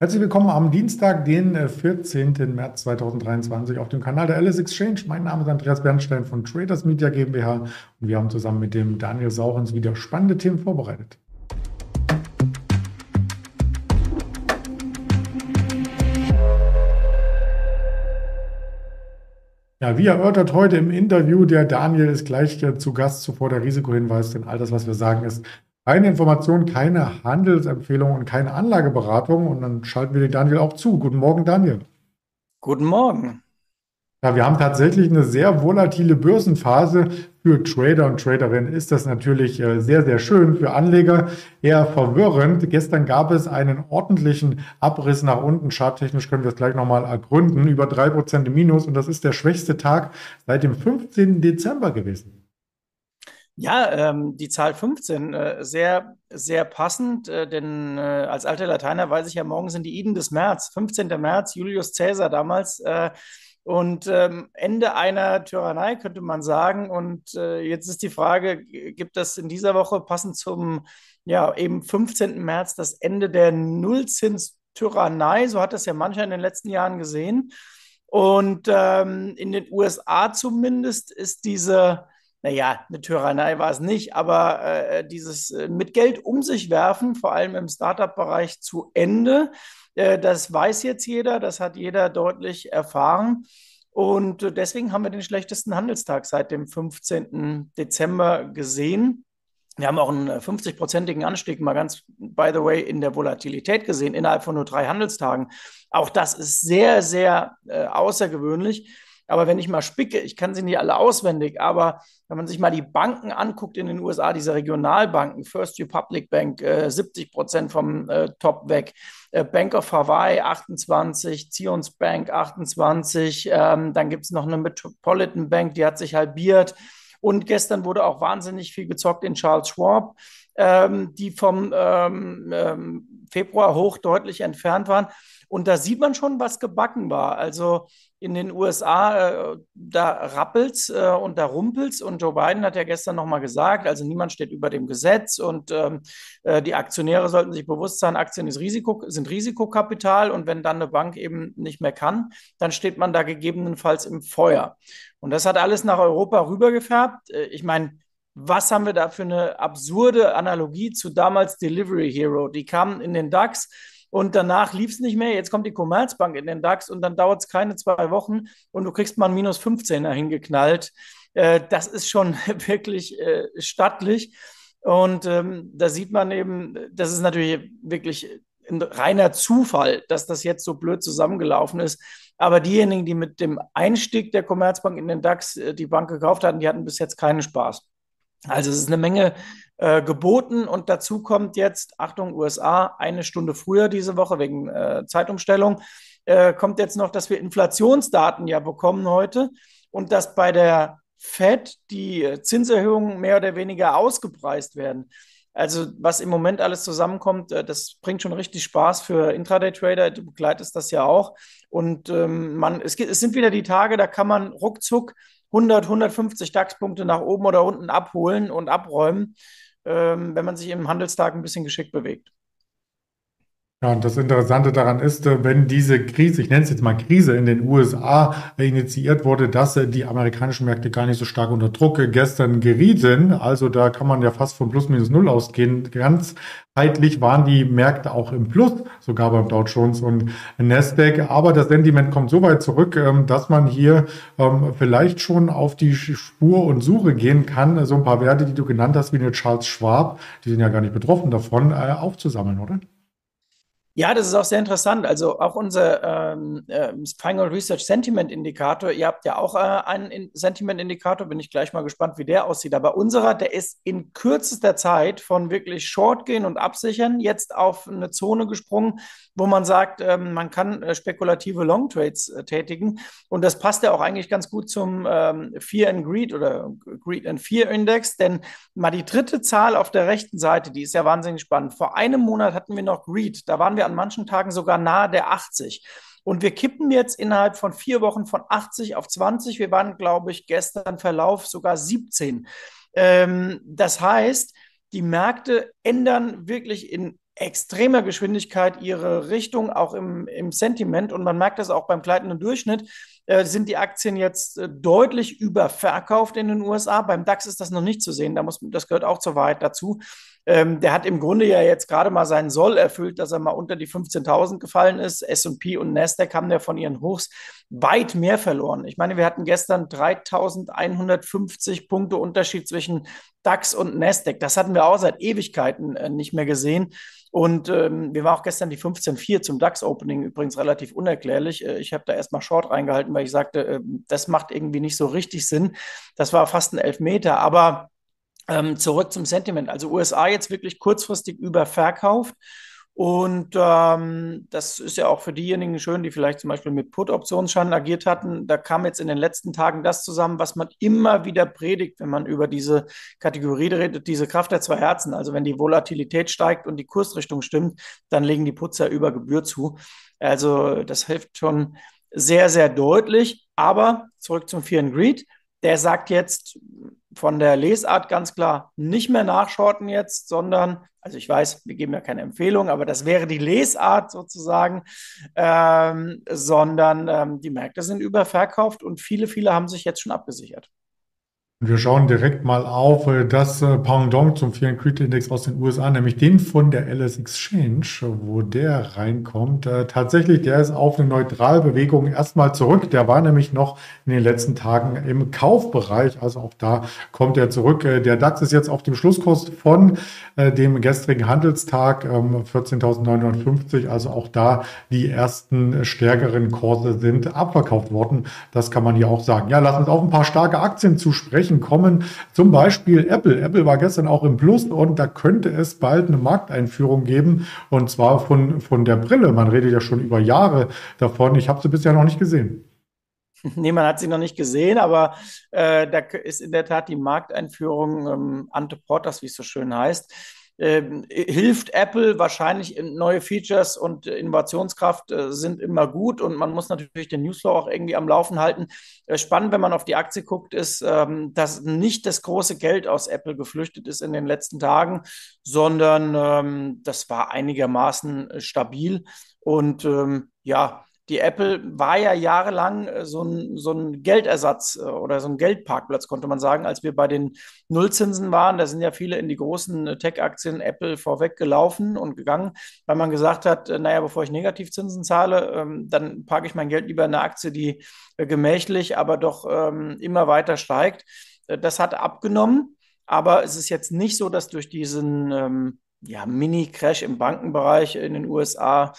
Herzlich willkommen am Dienstag, den 14. Äh, März 2023 auf dem Kanal der Alice Exchange. Mein Name ist Andreas Bernstein von Traders Media GmbH und wir haben zusammen mit dem Daniel Sauchens wieder spannende Themen vorbereitet. Ja, wie erörtert heute im Interview, der Daniel ist gleich äh, zu Gast zuvor der Risikohinweis, denn all das, was wir sagen, ist keine Information, keine Handelsempfehlung und keine Anlageberatung. Und dann schalten wir den Daniel auch zu. Guten Morgen, Daniel. Guten Morgen. Ja, wir haben tatsächlich eine sehr volatile Börsenphase. Für Trader und Traderinnen ist das natürlich äh, sehr, sehr schön. Für Anleger eher verwirrend. Gestern gab es einen ordentlichen Abriss nach unten. Charttechnisch können wir es gleich nochmal ergründen. Über drei Prozent Minus. Und das ist der schwächste Tag seit dem 15. Dezember gewesen. Ja, ähm, die Zahl 15, äh, sehr, sehr passend, äh, denn äh, als alter Lateiner weiß ich ja, morgen sind die Iden des März, 15. März, Julius Caesar damals. Äh, und ähm, Ende einer Tyrannei könnte man sagen. Und äh, jetzt ist die Frage, gibt es in dieser Woche passend zum ja, eben 15. März das Ende der Nullzins-Tyrannei? So hat das ja mancher in den letzten Jahren gesehen. Und ähm, in den USA zumindest ist diese naja, eine Tyrannei war es nicht, aber äh, dieses äh, mit Geld um sich werfen, vor allem im Startup-Bereich zu Ende, äh, das weiß jetzt jeder, das hat jeder deutlich erfahren. Und äh, deswegen haben wir den schlechtesten Handelstag seit dem 15. Dezember gesehen. Wir haben auch einen 50-prozentigen Anstieg, mal ganz, by the way, in der Volatilität gesehen, innerhalb von nur drei Handelstagen. Auch das ist sehr, sehr äh, außergewöhnlich. Aber wenn ich mal spicke, ich kann sie nicht alle auswendig, aber wenn man sich mal die Banken anguckt in den USA, diese Regionalbanken, First Republic Bank, äh, 70 Prozent vom äh, Top weg, äh, Bank of Hawaii 28, Zions Bank 28, ähm, dann gibt es noch eine Metropolitan Bank, die hat sich halbiert. Und gestern wurde auch wahnsinnig viel gezockt in Charles Schwab, ähm, die vom ähm, ähm Februar hoch deutlich entfernt waren. Und da sieht man schon, was gebacken war. Also in den USA, äh, da rappelt's äh, und da rumpelt's. Und Joe Biden hat ja gestern nochmal gesagt, also niemand steht über dem Gesetz und ähm, äh, die Aktionäre sollten sich bewusst sein, Aktien Risiko, sind Risikokapital und wenn dann eine Bank eben nicht mehr kann, dann steht man da gegebenenfalls im Feuer. Und das hat alles nach Europa rübergefärbt. Äh, ich meine, was haben wir da für eine absurde Analogie zu damals Delivery Hero? Die kamen in den DAX und danach lief es nicht mehr. Jetzt kommt die Commerzbank in den DAX und dann dauert es keine zwei Wochen und du kriegst mal ein minus 15er hingeknallt. Äh, das ist schon wirklich äh, stattlich. Und ähm, da sieht man eben, das ist natürlich wirklich ein reiner Zufall, dass das jetzt so blöd zusammengelaufen ist. Aber diejenigen, die mit dem Einstieg der Commerzbank in den DAX äh, die Bank gekauft hatten, die hatten bis jetzt keinen Spaß. Also es ist eine Menge äh, geboten und dazu kommt jetzt, Achtung, USA, eine Stunde früher diese Woche wegen äh, Zeitumstellung, äh, kommt jetzt noch, dass wir Inflationsdaten ja bekommen heute und dass bei der Fed die Zinserhöhungen mehr oder weniger ausgepreist werden. Also was im Moment alles zusammenkommt, äh, das bringt schon richtig Spaß für Intraday-Trader. Du begleitest das ja auch. Und ähm, man, es, es sind wieder die Tage, da kann man ruckzuck 100, 150 DAX-Punkte nach oben oder unten abholen und abräumen, ähm, wenn man sich im Handelstag ein bisschen geschickt bewegt. Ja, und das Interessante daran ist, äh, wenn diese Krise, ich nenne es jetzt mal Krise in den USA initiiert wurde, dass äh, die amerikanischen Märkte gar nicht so stark unter Druck gestern gerieten. Also da kann man ja fast von plus minus null ausgehen. Ganzheitlich waren die Märkte auch im Plus, sogar beim Dow Jones und Nasdaq. Aber das Sentiment kommt so weit zurück, ähm, dass man hier ähm, vielleicht schon auf die Spur und Suche gehen kann, so ein paar Werte, die du genannt hast, wie eine Charles Schwab, die sind ja gar nicht betroffen davon, äh, aufzusammeln, oder? Ja, das ist auch sehr interessant. Also auch unser ähm, äh, Final Research Sentiment Indikator, ihr habt ja auch äh, einen Sentiment Indikator, bin ich gleich mal gespannt, wie der aussieht. Aber unserer, der ist in kürzester Zeit von wirklich Short gehen und absichern jetzt auf eine Zone gesprungen, wo man sagt, ähm, man kann äh, spekulative Long Trades äh, tätigen. Und das passt ja auch eigentlich ganz gut zum ähm, Fear and Greed oder Greed and Fear Index, denn mal die dritte Zahl auf der rechten Seite, die ist ja wahnsinnig spannend. Vor einem Monat hatten wir noch Greed, da waren wir an manchen Tagen sogar nahe der 80. Und wir kippen jetzt innerhalb von vier Wochen von 80 auf 20. Wir waren, glaube ich, gestern Verlauf sogar 17. Ähm, das heißt, die Märkte ändern wirklich in extremer Geschwindigkeit ihre Richtung, auch im, im Sentiment. Und man merkt das auch beim gleitenden Durchschnitt. Äh, sind die Aktien jetzt äh, deutlich überverkauft in den USA. Beim DAX ist das noch nicht zu sehen. Da muss, das gehört auch zur Wahrheit dazu. Ähm, der hat im Grunde ja jetzt gerade mal seinen Soll erfüllt, dass er mal unter die 15.000 gefallen ist. S&P und Nasdaq haben ja von ihren Hochs weit mehr verloren. Ich meine, wir hatten gestern 3.150 Punkte Unterschied zwischen DAX und Nasdaq. Das hatten wir auch seit Ewigkeiten äh, nicht mehr gesehen. Und ähm, mir war auch gestern die 15.4 zum DAX-Opening übrigens relativ unerklärlich. Äh, ich habe da erstmal Short reingehalten, weil ich sagte, äh, das macht irgendwie nicht so richtig Sinn. Das war fast ein Elfmeter. Aber ähm, zurück zum Sentiment. Also USA jetzt wirklich kurzfristig überverkauft. Und ähm, das ist ja auch für diejenigen schön, die vielleicht zum Beispiel mit Put-Optionsscheinen agiert hatten. Da kam jetzt in den letzten Tagen das zusammen, was man immer wieder predigt, wenn man über diese Kategorie redet, diese Kraft der zwei Herzen. Also wenn die Volatilität steigt und die Kursrichtung stimmt, dann legen die Putzer über Gebühr zu. Also das hilft schon sehr, sehr deutlich. Aber zurück zum Fear and Greed. Der sagt jetzt, von der Lesart ganz klar nicht mehr nachschorten jetzt, sondern, also ich weiß, wir geben ja keine Empfehlung, aber das wäre die Lesart sozusagen, ähm, sondern ähm, die Märkte sind überverkauft und viele, viele haben sich jetzt schon abgesichert. Wir schauen direkt mal auf äh, das äh, Pendant zum Fear and Greed Index aus den USA, nämlich den von der LS Exchange, wo der reinkommt. Äh, tatsächlich, der ist auf eine Neutralbewegung erstmal zurück. Der war nämlich noch in den letzten Tagen im Kaufbereich, also auch da kommt er zurück. Der DAX ist jetzt auf dem Schlusskurs von dem gestrigen Handelstag 14.950, ähm, also auch da die ersten stärkeren Kurse sind abverkauft worden. Das kann man hier auch sagen. Ja, lass uns auf ein paar starke Aktien zu Versprechen kommen. Zum Beispiel Apple. Apple war gestern auch im Plus und da könnte es bald eine Markteinführung geben und zwar von, von der Brille. Man redet ja schon über Jahre davon. Ich habe sie bisher noch nicht gesehen. Nee, man hat sie noch nicht gesehen, aber äh, da ist in der Tat die Markteinführung ähm, ante portas, wie es so schön heißt ähm, hilft Apple wahrscheinlich neue Features und Innovationskraft äh, sind immer gut und man muss natürlich den Newsflow auch irgendwie am Laufen halten. Äh, spannend, wenn man auf die Aktie guckt, ist, ähm, dass nicht das große Geld aus Apple geflüchtet ist in den letzten Tagen, sondern ähm, das war einigermaßen stabil und ähm, ja, die Apple war ja jahrelang äh, so ein, so ein Geldersatz äh, oder so ein Geldparkplatz, konnte man sagen, als wir bei den Nullzinsen waren. Da sind ja viele in die großen äh, Tech-Aktien Apple vorweg gelaufen und gegangen, weil man gesagt hat, naja, bevor ich Negativzinsen zahle, ähm, dann parke ich mein Geld lieber in eine Aktie, die gemächlich, aber doch ähm, immer weiter steigt. Das hat abgenommen, aber es ist jetzt nicht so, dass durch diesen ähm, ja, Mini-Crash im Bankenbereich in den USA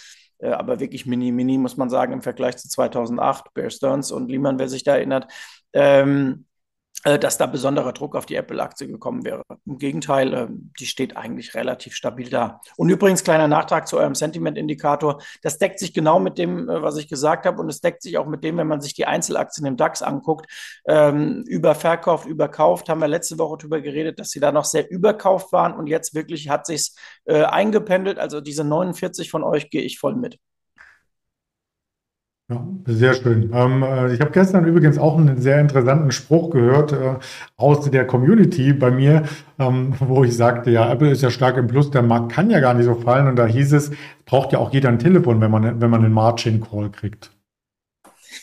aber wirklich mini, mini, muss man sagen, im Vergleich zu 2008, Bear Stearns und Lehman, wer sich da erinnert, ähm, äh, dass da besonderer Druck auf die Apple-Aktie gekommen wäre. Im Gegenteil, äh, die steht eigentlich relativ stabil da. Und übrigens, kleiner Nachtrag zu eurem Sentiment-Indikator. Das deckt sich genau mit dem, äh, was ich gesagt habe. Und es deckt sich auch mit dem, wenn man sich die Einzelaktien im DAX anguckt. Ähm, überverkauft, überkauft, haben wir letzte Woche darüber geredet, dass sie da noch sehr überkauft waren. Und jetzt wirklich hat sich äh, eingependelt. Also diese 49 von euch gehe ich voll mit. Ja, sehr schön. Ähm, äh, ich habe gestern übrigens auch einen sehr interessanten Spruch gehört äh, aus der Community bei mir, ähm, wo ich sagte, ja, Apple ist ja stark im Plus, der Markt kann ja gar nicht so fallen. Und da hieß es, braucht ja auch jeder ein Telefon, wenn man, wenn man einen Margin Call kriegt.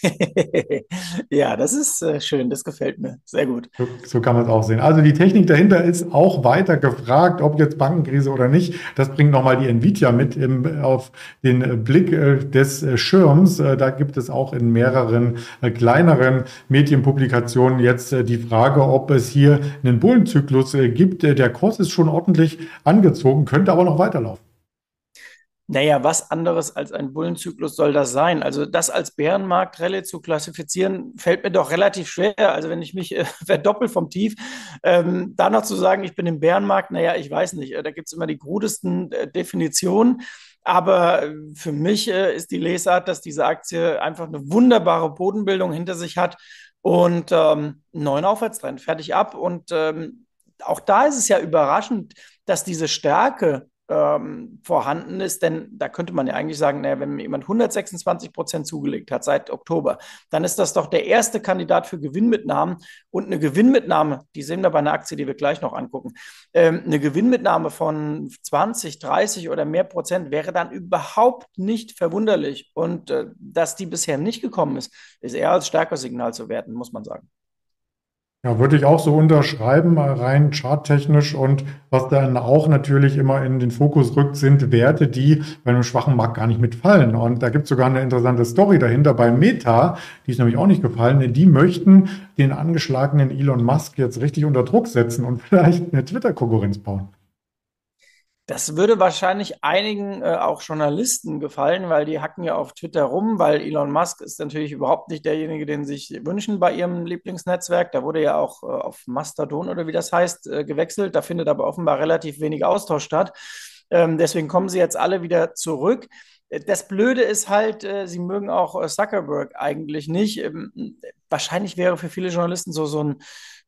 ja, das ist äh, schön, das gefällt mir. Sehr gut. So, so kann man es auch sehen. Also die Technik dahinter ist auch weiter gefragt, ob jetzt Bankenkrise oder nicht. Das bringt nochmal die Nvidia mit im, auf den äh, Blick äh, des äh, Schirms. Äh, da gibt es auch in mehreren äh, kleineren Medienpublikationen jetzt die Frage, ob es hier einen Bullenzyklus gibt. der Kurs ist schon ordentlich angezogen, könnte aber noch weiterlaufen. Naja, was anderes als ein Bullenzyklus soll das sein? Also das als Bärenmarktrallye zu klassifizieren, fällt mir doch relativ schwer. Also wenn ich mich äh, verdoppel vom Tief, ähm, da noch zu sagen, ich bin im Bärenmarkt, naja, ich weiß nicht. Äh, da gibt es immer die krudesten äh, Definitionen. Aber äh, für mich äh, ist die Lesart, dass diese Aktie einfach eine wunderbare Bodenbildung hinter sich hat und ähm, einen neuen Aufwärtstrend, fertig ab. Und ähm, auch da ist es ja überraschend, dass diese Stärke ähm, vorhanden ist, denn da könnte man ja eigentlich sagen, naja, wenn jemand 126 Prozent zugelegt hat seit Oktober, dann ist das doch der erste Kandidat für Gewinnmitnahmen und eine Gewinnmitnahme, die sehen wir bei einer Aktie, die wir gleich noch angucken, ähm, eine Gewinnmitnahme von 20, 30 oder mehr Prozent wäre dann überhaupt nicht verwunderlich und äh, dass die bisher nicht gekommen ist, ist eher als Stärkersignal zu werten, muss man sagen. Ja, würde ich auch so unterschreiben, rein charttechnisch. Und was dann auch natürlich immer in den Fokus rückt, sind Werte, die bei einem schwachen Markt gar nicht mitfallen. Und da gibt es sogar eine interessante Story dahinter bei Meta, die ist nämlich auch nicht gefallen. Die möchten den angeschlagenen Elon Musk jetzt richtig unter Druck setzen und vielleicht eine Twitter-Konkurrenz bauen. Das würde wahrscheinlich einigen äh, auch Journalisten gefallen, weil die hacken ja auf Twitter rum, weil Elon Musk ist natürlich überhaupt nicht derjenige, den sich wünschen bei ihrem Lieblingsnetzwerk. Da wurde ja auch äh, auf Mastodon oder wie das heißt äh, gewechselt. Da findet aber offenbar relativ wenig Austausch statt. Ähm, deswegen kommen sie jetzt alle wieder zurück. Äh, das Blöde ist halt, äh, sie mögen auch äh, Zuckerberg eigentlich nicht. Ähm, wahrscheinlich wäre für viele Journalisten so, so ein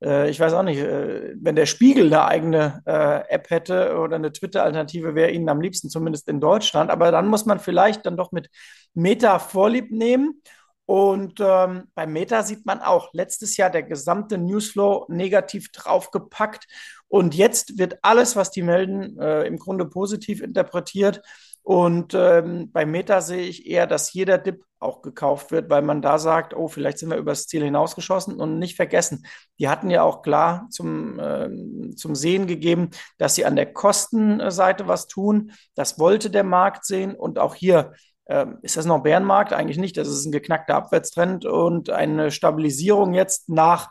ich weiß auch nicht, wenn der Spiegel eine eigene App hätte oder eine Twitter-Alternative, wäre ihnen am liebsten, zumindest in Deutschland. Aber dann muss man vielleicht dann doch mit Meta Vorlieb nehmen. Und ähm, bei Meta sieht man auch letztes Jahr der gesamte Newsflow negativ draufgepackt. Und jetzt wird alles, was die melden, äh, im Grunde positiv interpretiert. Und ähm, bei Meta sehe ich eher, dass jeder Dip auch gekauft wird, weil man da sagt, oh, vielleicht sind wir übers Ziel hinausgeschossen und nicht vergessen, die hatten ja auch klar zum, äh, zum Sehen gegeben, dass sie an der Kostenseite was tun. Das wollte der Markt sehen und auch hier äh, ist das noch Bärenmarkt? Eigentlich nicht. Das ist ein geknackter Abwärtstrend und eine Stabilisierung jetzt nach,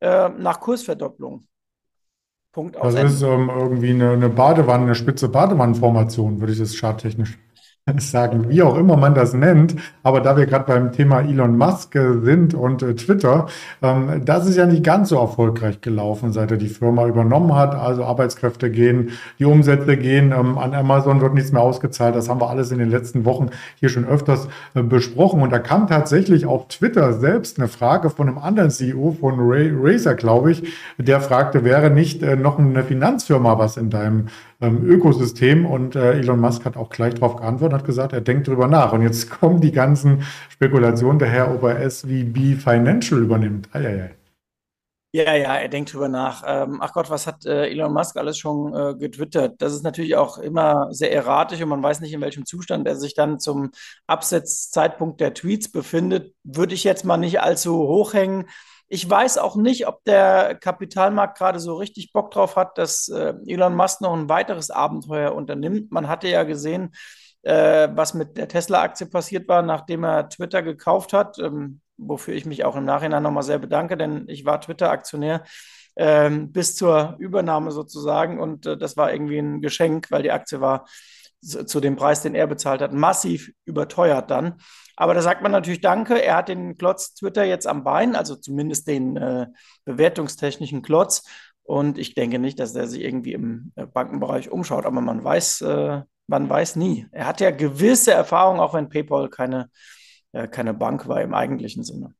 äh, nach Kursverdopplung. Punkt aus. Das ist ähm, irgendwie eine, eine Badewanne, eine spitze Badewannenformation, würde ich das charttechnisch sagen, wie auch immer man das nennt. Aber da wir gerade beim Thema Elon Musk äh, sind und äh, Twitter, ähm, das ist ja nicht ganz so erfolgreich gelaufen, seit er die Firma übernommen hat. Also Arbeitskräfte gehen, die Umsätze gehen, ähm, an Amazon wird nichts mehr ausgezahlt. Das haben wir alles in den letzten Wochen hier schon öfters äh, besprochen. Und da kam tatsächlich auf Twitter selbst eine Frage von einem anderen CEO von Ray, Razer, glaube ich, der fragte, wäre nicht äh, noch eine Finanzfirma was in deinem ähm, Ökosystem. Und äh, Elon Musk hat auch gleich darauf geantwortet, hat gesagt, er denkt drüber nach. Und jetzt kommen die ganzen Spekulationen daher, ob er SVB Financial übernimmt. Eieiei. Ja, ja, er denkt drüber nach. Ähm, ach Gott, was hat äh, Elon Musk alles schon äh, getwittert? Das ist natürlich auch immer sehr erratisch und man weiß nicht, in welchem Zustand er sich dann zum Absetzzeitpunkt der Tweets befindet. Würde ich jetzt mal nicht allzu hochhängen. Ich weiß auch nicht, ob der Kapitalmarkt gerade so richtig Bock drauf hat, dass äh, Elon Musk noch ein weiteres Abenteuer unternimmt. Man hatte ja gesehen, äh, was mit der Tesla-Aktie passiert war, nachdem er Twitter gekauft hat, ähm, wofür ich mich auch im Nachhinein nochmal sehr bedanke, denn ich war Twitter-Aktionär. Ähm, bis zur Übernahme sozusagen. Und äh, das war irgendwie ein Geschenk, weil die Aktie war zu dem Preis, den er bezahlt hat, massiv überteuert dann. Aber da sagt man natürlich Danke. Er hat den Klotz Twitter jetzt am Bein, also zumindest den äh, bewertungstechnischen Klotz. Und ich denke nicht, dass er sich irgendwie im äh, Bankenbereich umschaut, aber man weiß, äh, man weiß nie. Er hat ja gewisse Erfahrungen, auch wenn PayPal keine, äh, keine Bank war im eigentlichen Sinne.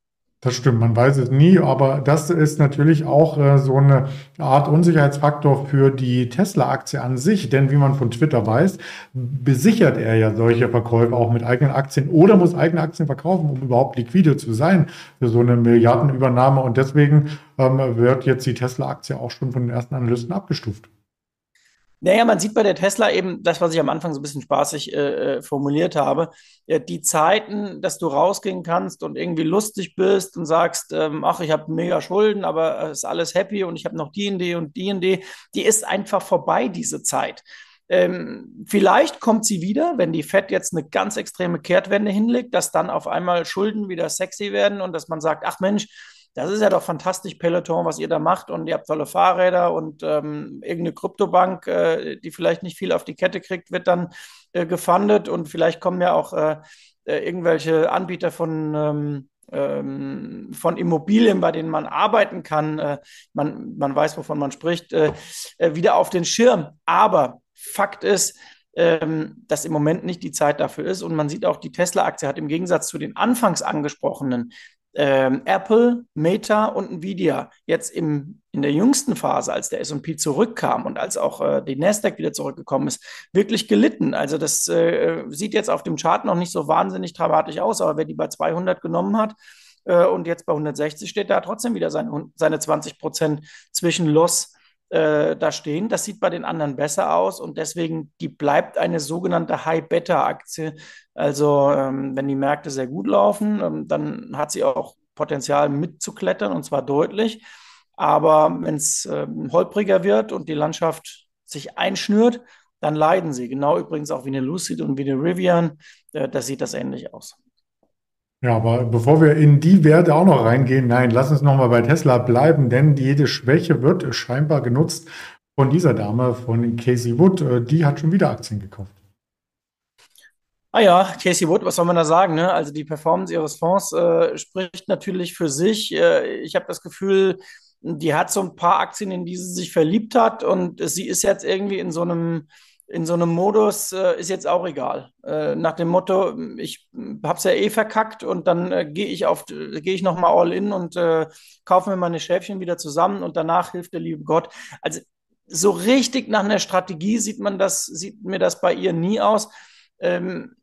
Das stimmt, man weiß es nie, aber das ist natürlich auch äh, so eine Art Unsicherheitsfaktor für die Tesla-Aktie an sich, denn wie man von Twitter weiß, besichert er ja solche Verkäufe auch mit eigenen Aktien oder muss eigene Aktien verkaufen, um überhaupt liquide zu sein für so eine Milliardenübernahme und deswegen ähm, wird jetzt die Tesla-Aktie auch schon von den ersten Analysten abgestuft. Naja, man sieht bei der Tesla eben das, was ich am Anfang so ein bisschen spaßig äh, äh formuliert habe. Die Zeiten, dass du rausgehen kannst und irgendwie lustig bist und sagst, ähm, ach, ich habe mega Schulden, aber ist alles happy und ich habe noch die und die und die und die, die ist einfach vorbei, diese Zeit. Ähm, vielleicht kommt sie wieder, wenn die Fed jetzt eine ganz extreme Kehrtwende hinlegt, dass dann auf einmal Schulden wieder sexy werden und dass man sagt, ach Mensch, das ist ja doch fantastisch, Peloton, was ihr da macht. Und ihr habt tolle Fahrräder und ähm, irgendeine Kryptobank, äh, die vielleicht nicht viel auf die Kette kriegt, wird dann äh, gefundet. Und vielleicht kommen ja auch äh, äh irgendwelche Anbieter von, ähm, ähm, von Immobilien, bei denen man arbeiten kann. Äh, man, man weiß, wovon man spricht, äh, wieder auf den Schirm. Aber Fakt ist, ähm, dass im Moment nicht die Zeit dafür ist. Und man sieht auch, die Tesla-Aktie hat im Gegensatz zu den anfangs angesprochenen ähm, Apple, Meta und Nvidia jetzt im, in der jüngsten Phase, als der S&P zurückkam und als auch äh, die Nasdaq wieder zurückgekommen ist, wirklich gelitten. Also das äh, sieht jetzt auf dem Chart noch nicht so wahnsinnig dramatisch aus, aber wer die bei 200 genommen hat äh, und jetzt bei 160 steht, da trotzdem wieder seine, seine 20 Prozent zwischen Loss äh, da stehen. Das sieht bei den anderen besser aus und deswegen, die bleibt eine sogenannte High-Beta-Aktie. Also ähm, wenn die Märkte sehr gut laufen, ähm, dann hat sie auch Potenzial mitzuklettern und zwar deutlich. Aber wenn es ähm, holpriger wird und die Landschaft sich einschnürt, dann leiden sie. Genau übrigens auch wie eine Lucid und wie eine Rivian. Äh, da sieht das ähnlich aus. Ja, aber bevor wir in die Werte auch noch reingehen, nein, lass uns nochmal bei Tesla bleiben, denn jede Schwäche wird scheinbar genutzt von dieser Dame, von Casey Wood. Äh, die hat schon wieder Aktien gekauft. Ah ja, Casey Wood, was soll man da sagen? Ne? Also die Performance ihres Fonds äh, spricht natürlich für sich. Äh, ich habe das Gefühl, die hat so ein paar Aktien, in die sie sich verliebt hat und sie ist jetzt irgendwie in so einem in so einem Modus äh, ist jetzt auch egal. Äh, nach dem Motto, ich habe es ja eh verkackt und dann äh, gehe ich auf, gehe ich noch mal all in und äh, kaufe mir meine Schäfchen wieder zusammen und danach hilft der liebe Gott. Also so richtig nach einer Strategie sieht man das, sieht mir das bei ihr nie aus. Ähm,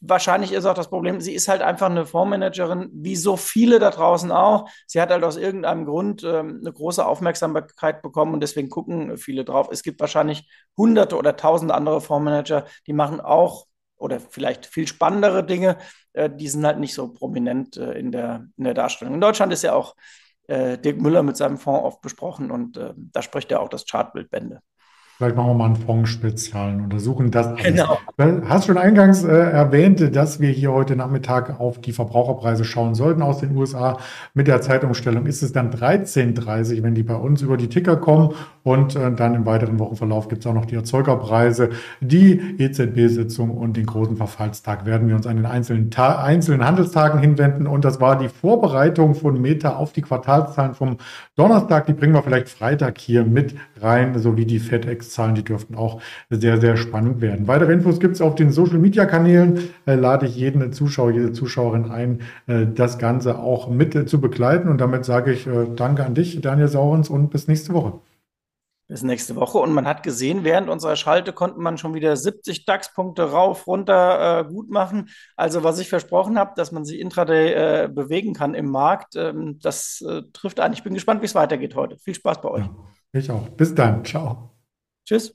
wahrscheinlich ist auch das Problem, sie ist halt einfach eine Fondsmanagerin, wie so viele da draußen auch. Sie hat halt aus irgendeinem Grund ähm, eine große Aufmerksamkeit bekommen und deswegen gucken viele drauf. Es gibt wahrscheinlich hunderte oder tausende andere Fondsmanager, die machen auch oder vielleicht viel spannendere Dinge. Äh, die sind halt nicht so prominent äh, in, der, in der Darstellung. In Deutschland ist ja auch äh, Dirk Müller mit seinem Fonds oft besprochen und äh, da spricht ja auch das Chartbild Bände. Vielleicht machen wir mal einen Fonds-Spezial und untersuchen das alles. Genau. Du hast schon eingangs äh, erwähnt, dass wir hier heute Nachmittag auf die Verbraucherpreise schauen sollten aus den USA. Mit der Zeitumstellung ist es dann 13.30 wenn die bei uns über die Ticker kommen. Und äh, dann im weiteren Wochenverlauf gibt es auch noch die Erzeugerpreise. Die EZB-Sitzung und den großen Verfallstag werden wir uns an den einzelnen, Ta einzelnen Handelstagen hinwenden. Und das war die Vorbereitung von Meta auf die Quartalszahlen vom Donnerstag. Die bringen wir vielleicht Freitag hier mit rein, sowie die FedEx Zahlen, die dürften auch sehr, sehr spannend werden. Weitere Infos gibt es auf den Social Media Kanälen. Äh, lade ich jeden Zuschauer, jede Zuschauerin ein, äh, das Ganze auch mit äh, zu begleiten. Und damit sage ich äh, Danke an dich, Daniel Saurens, und bis nächste Woche. Bis nächste Woche. Und man hat gesehen, während unserer Schalte konnte man schon wieder 70 DAX-Punkte rauf, runter äh, gut machen. Also was ich versprochen habe, dass man sich intraday äh, bewegen kann im Markt, ähm, das äh, trifft an. Ich bin gespannt, wie es weitergeht heute. Viel Spaß bei euch. Ja, ich auch. Bis dann. Ciao. Tschüss.